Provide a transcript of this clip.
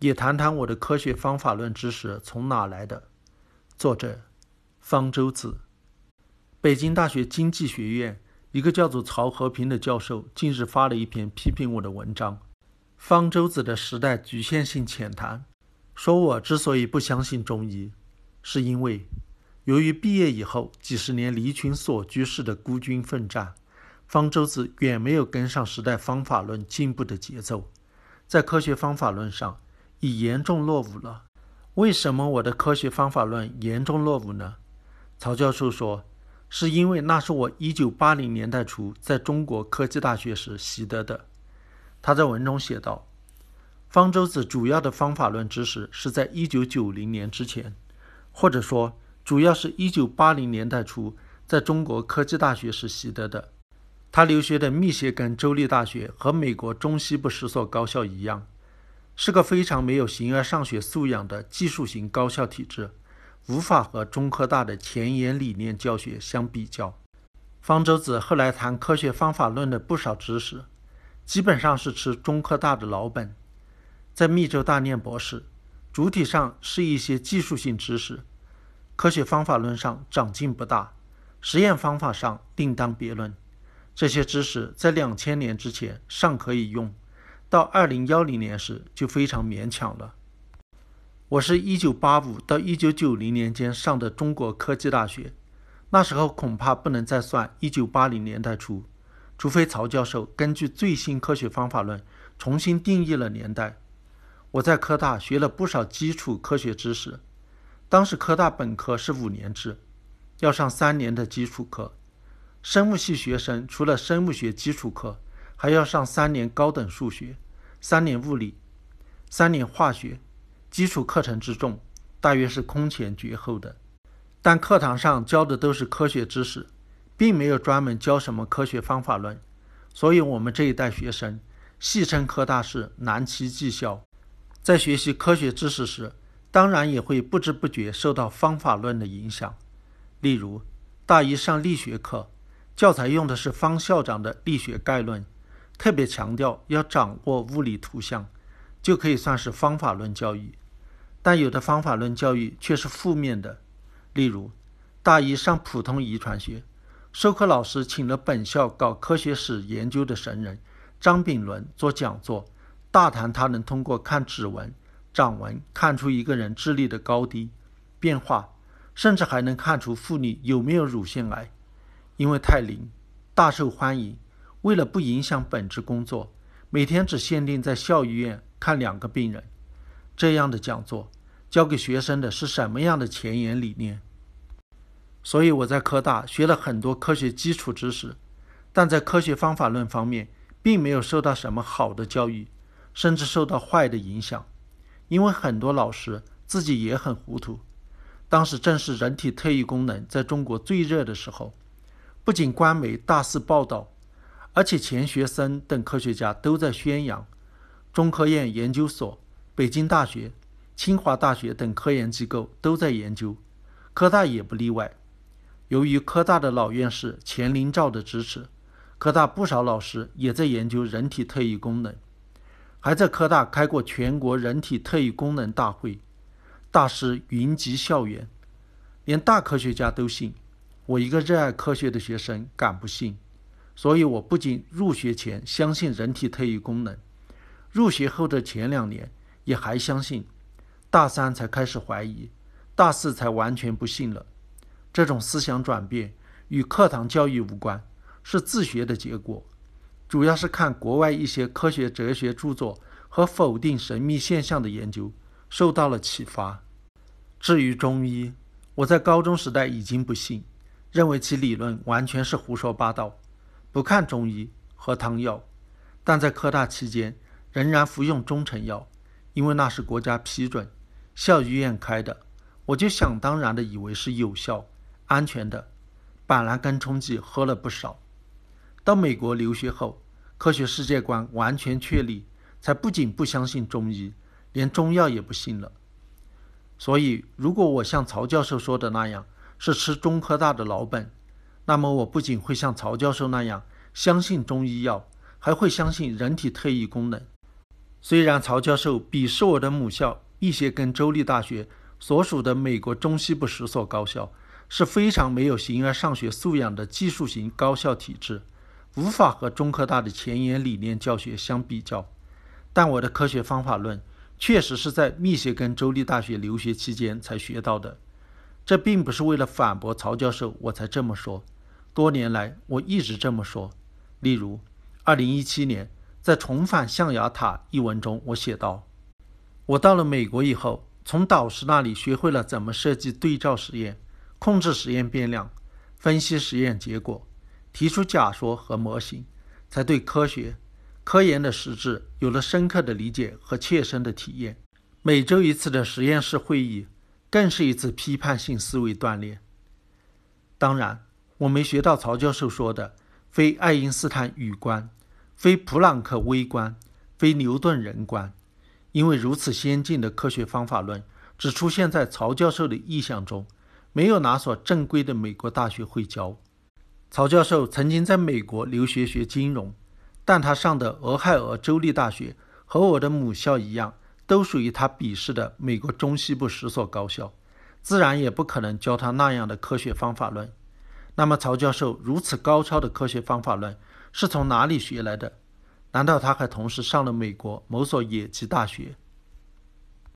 也谈谈我的科学方法论知识从哪来的。作者：方舟子。北京大学经济学院一个叫做曹和平的教授近日发了一篇批评我的文章。方舟子的时代局限性浅谈，说我之所以不相信中医，是因为由于毕业以后几十年离群索居式的孤军奋战，方舟子远没有跟上时代方法论进步的节奏，在科学方法论上已严重落伍了。为什么我的科学方法论严重落伍呢？曹教授说，是因为那是我1980年代初在中国科技大学时习得的。他在文中写道：“方舟子主要的方法论知识是在1990年之前，或者说，主要是一九八零年代初在中国科技大学时习得的。他留学的密歇根州立大学和美国中西部十所高校一样，是个非常没有形而上学素养的技术型高校体制，无法和中科大的前沿理念教学相比较。”方舟子后来谈科学方法论的不少知识。基本上是吃中科大的老本，在密州大念博士，主体上是一些技术性知识，科学方法论上长进不大，实验方法上另当别论。这些知识在两千年之前尚可以用，到二零幺零年时就非常勉强了。我是一九八五到一九九零年间上的中国科技大学，那时候恐怕不能再算一九八零年代初。除非曹教授根据最新科学方法论重新定义了年代。我在科大学了不少基础科学知识。当时科大本科是五年制，要上三年的基础课。生物系学生除了生物学基础课，还要上三年高等数学、三年物理、三年化学。基础课程之重，大约是空前绝后的。但课堂上教的都是科学知识。并没有专门教什么科学方法论，所以我们这一代学生戏称科大是难期技校。在学习科学知识时，当然也会不知不觉受到方法论的影响。例如，大一上力学课，教材用的是方校长的《力学概论》，特别强调要掌握物理图像，就可以算是方法论教育。但有的方法论教育却是负面的，例如，大一上普通遗传学。授课老师请了本校搞科学史研究的神人张炳伦做讲座，大谈他能通过看指纹、掌纹看出一个人智力的高低变化，甚至还能看出妇女有没有乳腺癌。因为太灵，大受欢迎。为了不影响本职工作，每天只限定在校医院看两个病人。这样的讲座教给学生的是什么样的前沿理念？所以我在科大学了很多科学基础知识，但在科学方法论方面并没有受到什么好的教育，甚至受到坏的影响。因为很多老师自己也很糊涂。当时正是人体特异功能在中国最热的时候，不仅官媒大肆报道，而且钱学森等科学家都在宣扬。中科院研究所、北京大学、清华大学等科研机构都在研究，科大也不例外。由于科大的老院士钱林照的支持，科大不少老师也在研究人体特异功能，还在科大开过全国人体特异功能大会，大师云集校园，连大科学家都信。我一个热爱科学的学生敢不信？所以我不仅入学前相信人体特异功能，入学后的前两年也还相信，大三才开始怀疑，大四才完全不信了。这种思想转变与课堂教育无关，是自学的结果，主要是看国外一些科学哲学著作和否定神秘现象的研究，受到了启发。至于中医，我在高中时代已经不信，认为其理论完全是胡说八道，不看中医喝汤药，但在科大期间仍然服用中成药，因为那是国家批准、校医院开的，我就想当然的以为是有效。安全的板蓝根冲剂喝了不少。到美国留学后，科学世界观完全确立，才不仅不相信中医，连中药也不信了。所以，如果我像曹教授说的那样是吃中科大的老本，那么我不仅会像曹教授那样相信中医药，还会相信人体特异功能。虽然曹教授鄙视我的母校密歇根州立大学所属的美国中西部十所高校是非常没有形而上学素养的技术型高校体制，无法和中科大的前沿理念教学相比较，但我的科学方法论确实是在密歇根州立大学留学期间才学到的。这并不是为了反驳曹教授我才这么说，多年来我一直这么说。例如，二零一七年。在《重返象牙塔》一文中，我写道：“我到了美国以后，从导师那里学会了怎么设计对照实验、控制实验变量、分析实验结果、提出假说和模型，才对科学、科研的实质有了深刻的理解和切身的体验。每周一次的实验室会议，更是一次批判性思维锻炼。当然，我没学到曹教授说的非爱因斯坦宇观。”非普朗克微观，非牛顿人观，因为如此先进的科学方法论只出现在曹教授的意象中，没有哪所正规的美国大学会教。曹教授曾经在美国留学学金融，但他上的俄亥俄州立大学和我的母校一样，都属于他鄙视的美国中西部十所高校，自然也不可能教他那样的科学方法论。那么，曹教授如此高超的科学方法论？是从哪里学来的？难道他还同时上了美国某所野鸡大学？